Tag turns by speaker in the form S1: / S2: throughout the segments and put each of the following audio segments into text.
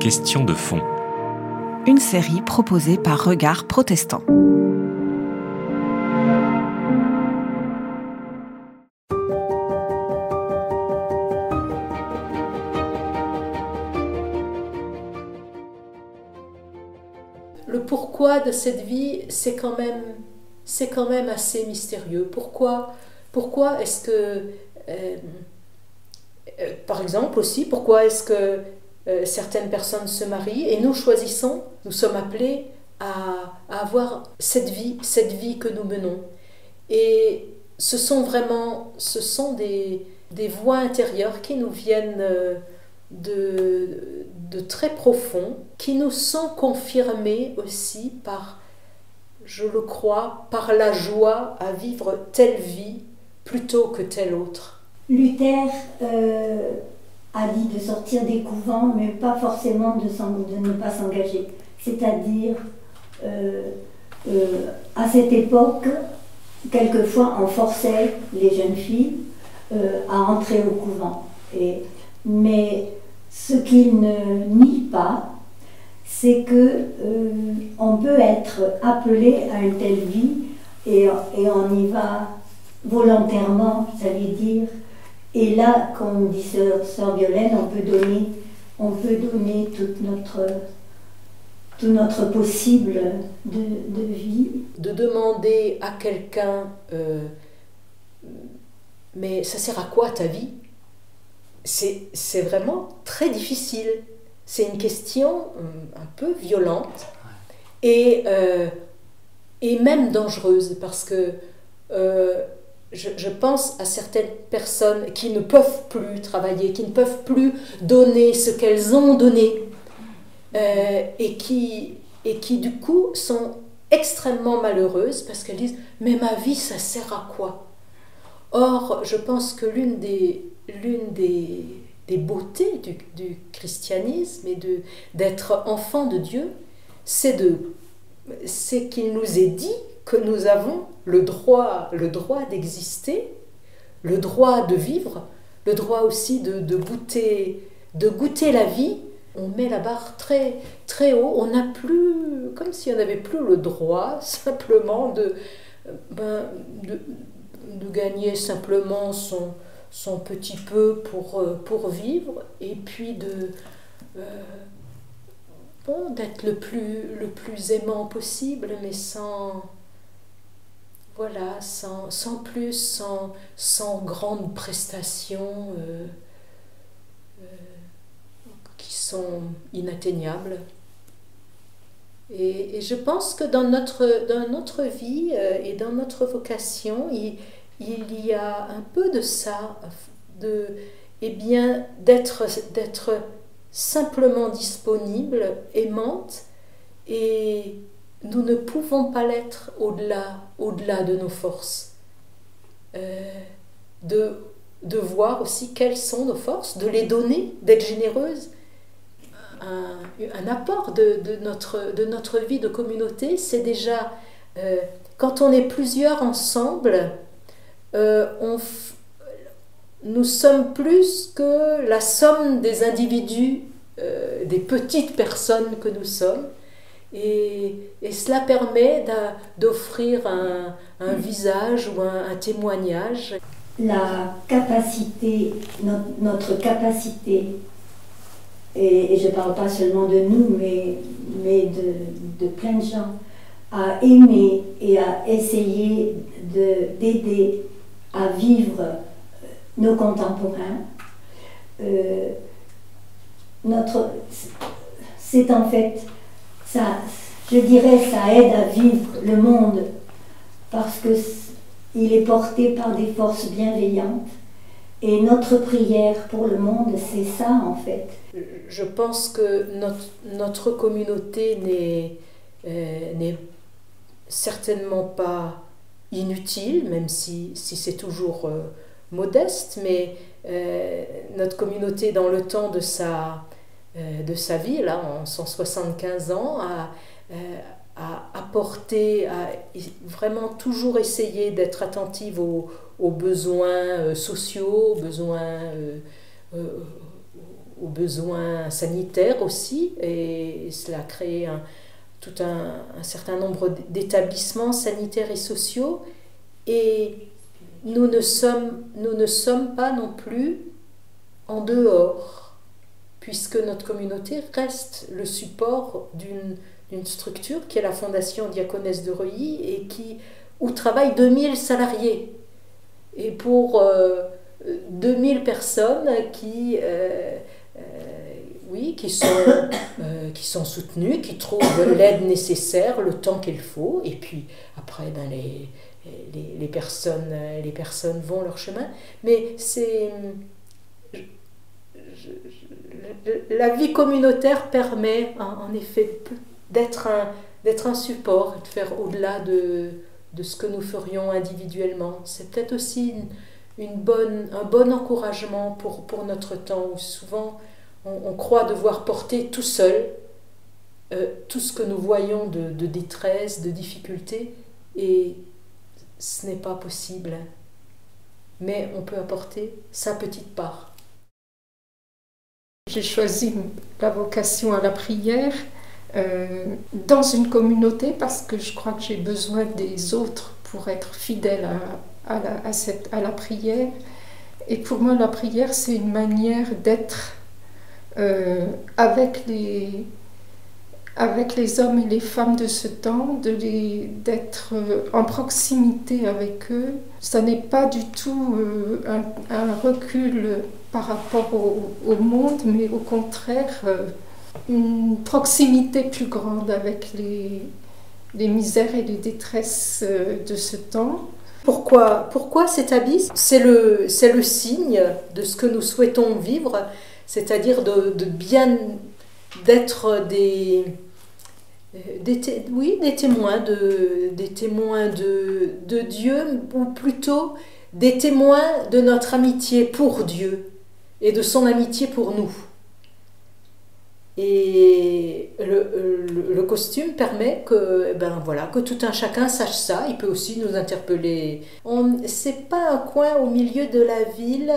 S1: Question de fond.
S2: Une série proposée par Regard Protestant.
S3: Le pourquoi de cette vie, c'est quand même, c'est quand même assez mystérieux. Pourquoi, pourquoi est-ce que, euh, euh, par exemple aussi, pourquoi est-ce que euh, certaines personnes se marient et nous choisissons, nous sommes appelés à, avoir cette vie, cette vie que nous menons. Et ce sont vraiment, ce sont des, voix intérieures qui nous viennent de, de très profond, qui nous sont confirmés aussi par, je le crois, par la joie à vivre telle vie plutôt que telle autre.
S4: Luther euh, a dit de sortir des couvents, mais pas forcément de, ne pas s'engager. C'est-à-dire, euh, euh, à cette époque, quelquefois, on forçait les jeunes filles euh, à entrer au couvent. Mais ce qu'il ne nie pas, c'est que euh, on peut être appelé à une telle vie et, et on y va volontairement, ça veut dire. Et là, comme dit Sœur, Violaine, on peut donner, on peut donner toute notre, tout notre possible de, de vie.
S3: De demander à quelqu'un, euh, mais ça sert à quoi ta vie? C'est vraiment très difficile. C'est une question euh, un peu violente et, euh, et même dangereuse parce que euh, je, pense à certaines personnes qui ne peuvent plus travailler, qui ne peuvent plus donner ce qu'elles ont donné et, qui, et qui du coup sont extrêmement malheureuses parce qu'elles disent mais ma vie ça sert à quoi? Or je pense que l'une des l'une des, des, beautés du, du, christianisme et d'être enfant de Dieu, c'est qu'il nous est dit que nous avons le droit, le droit d'exister, le droit de vivre, le droit aussi de, de, goûter, de goûter la vie. On met la barre très, très haut. On n'a plus, comme si on n'avait plus le droit simplement de, ben, de, de gagner simplement son, son petit peu pour, euh, pour vivre et puis de euh, bon, d'être le plus, le plus aimant possible mais sans voilà sans, sans plus sans, sans grandes prestations euh, qui sont inatteignables. Et, je pense que dans notre, vie et dans notre vocation, il, il y a un peu de ça, de, eh bien, d'être, d'être simplement disponible, aimante, et nous ne pouvons pas l'être au-delà, au-delà de nos forces. Euh, de, de voir aussi quelles sont nos forces, de les donner, d'être généreuse. Un, un apport de, de, notre, de notre vie de communauté, c'est déjà euh, quand on est plusieurs ensemble, euh, on nous sommes plus que la somme des individus, des petites personnes que nous sommes. Et, et cela permet d'offrir un, visage ou un, témoignage.
S4: La capacité, notre, capacité, et, je ne parle pas seulement de nous, mais, mais de, de plein de gens, à aimer et à essayer d'aider à vivre euh, nos contemporains. Euh, c'est en fait, ça, je dirais, ça aide à vivre le monde parce que il est porté par des forces bienveillantes. Et notre prière pour le monde, c'est ça en fait.
S3: Je pense que notre, notre communauté n'est euh, certainement pas inutile, même si, si c'est toujours euh, modeste, mais euh, notre communauté dans le temps de sa, de sa vie, là, en 175 ans, a, a apporté, a vraiment toujours essayé d'être attentive aux, besoins sociaux, aux besoins, sanitaires aussi, et cela a créé un, tout un, certain nombre d'établissements sanitaires et sociaux, et nous ne sommes pas non plus en dehors, puisque notre communauté reste le support d'une structure qui est la Fondation Diaconesse de Reuilly et qui, où travaillent 2000 salariés. Et pour 2000 euh, personnes qui, euh, euh, oui, qui, sont, qui sont soutenues, qui trouvent l'aide nécessaire, le temps qu'il faut, et puis après, ben, les, les, personnes, les personnes vont leur chemin. Mais c'est. La vie communautaire permet, en effet, d'être un, support, de faire au-delà de, ce que nous ferions individuellement. C'est peut-être aussi un bon encouragement pour, notre temps, où souvent on, croit devoir porter tout seul euh, tout ce que nous voyons de détresse, de difficulté, et ce n'est pas possible. Mais on peut apporter sa petite part.
S1: J'ai choisi la vocation à la prière euh, dans une communauté parce que je crois que j'ai besoin des autres pour être fidèle à, la, prière. Et pour moi, la prière, c'est une manière d'être euh, avec les, hommes et les femmes de ce temps, d'être euh, en proximité avec eux. Ça n'est pas du tout un, recul par rapport au, monde, mais au contraire euh, une proximité plus grande avec les, misères et les détresses de ce temps.
S3: Pourquoi, pourquoi cet abysse? C'est le, le signe de ce que nous souhaitons vivre, c'est-à-dire de, bien d'être des, euh, des oui, des témoins, de, des témoins de, de Dieu, ou plutôt des témoins de notre amitié pour Dieu et de son amitié pour nous. Et le, costume permet que, ben voilà, que tout un chacun sache ça. Il peut aussi nous interpeller. C'est pas un coin au milieu de la ville.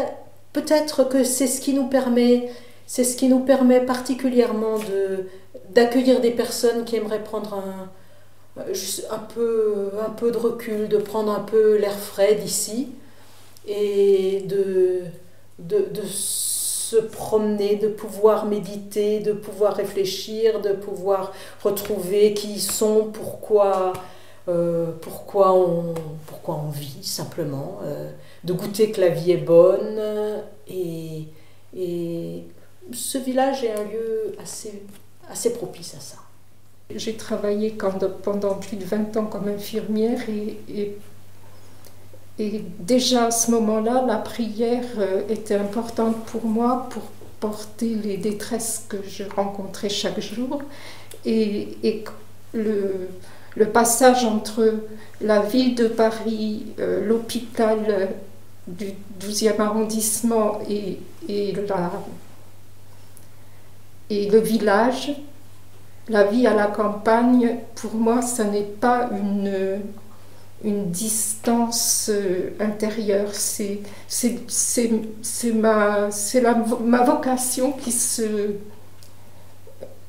S3: Peut-être que c'est ce qui nous permet, c'est ce qui nous permet particulièrement de, d'accueillir des personnes qui aimeraient prendre un, un, peu, un peu de recul, de prendre un peu l'air frais d'ici et de, de, de, se promener, de pouvoir méditer, de pouvoir réfléchir, de pouvoir retrouver qui ils sont, pourquoi, euh, pourquoi, on, pourquoi on vit simplement, euh, de goûter que la vie est bonne. Et, et ce village est un lieu assez assez propice à ça.
S1: J'ai travaillé pendant plus de 20 ans comme infirmière et, déjà à ce moment-là, la prière euh, était importante pour moi pour porter les détresses que je rencontrais chaque jour. Et, et le, passage entre la ville de Paris, euh, l'hôpital du 12e arrondissement et, et et le village, la vie à la campagne, pour moi, ce n'est pas une, une distance euh, intérieure, c'est ma, ma vocation qui, se,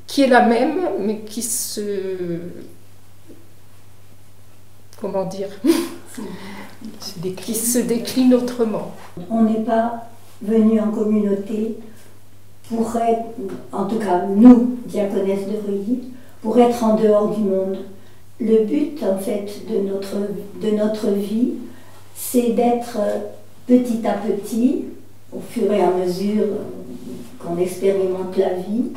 S1: qui est la même, mais qui se... Comment dire Qui se décline autrement.
S4: On n'est pas venu en communauté pour être, en tout cas nous, diaconesses de Reuilly, pour être en dehors du monde. Le but, en fait, de notre, de notre vie, c'est d'être petit à petit, au fur et à mesure qu'on expérimente la vie,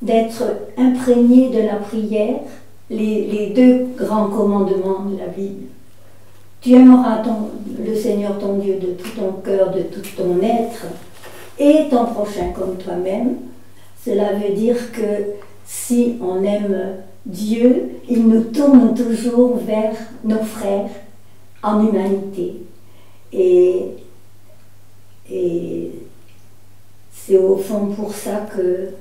S4: d'être imprégné de la prière, les, les, deux grands commandements de la Bible. Tu aimeras le Seigneur ton Dieu de tout ton cœur, de tout ton être, et ton prochain comme toi-même. Cela veut dire que si on aime Dieu, il nous tourne toujours vers nos frères en humanité. Et, c'est au fond pour ça que,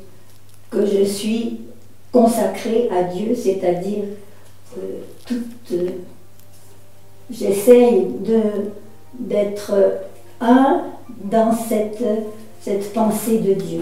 S4: je suis consacrée à Dieu, c'est-à-dire que toute, j'essaye d'être un dans cette pensée de Dieu.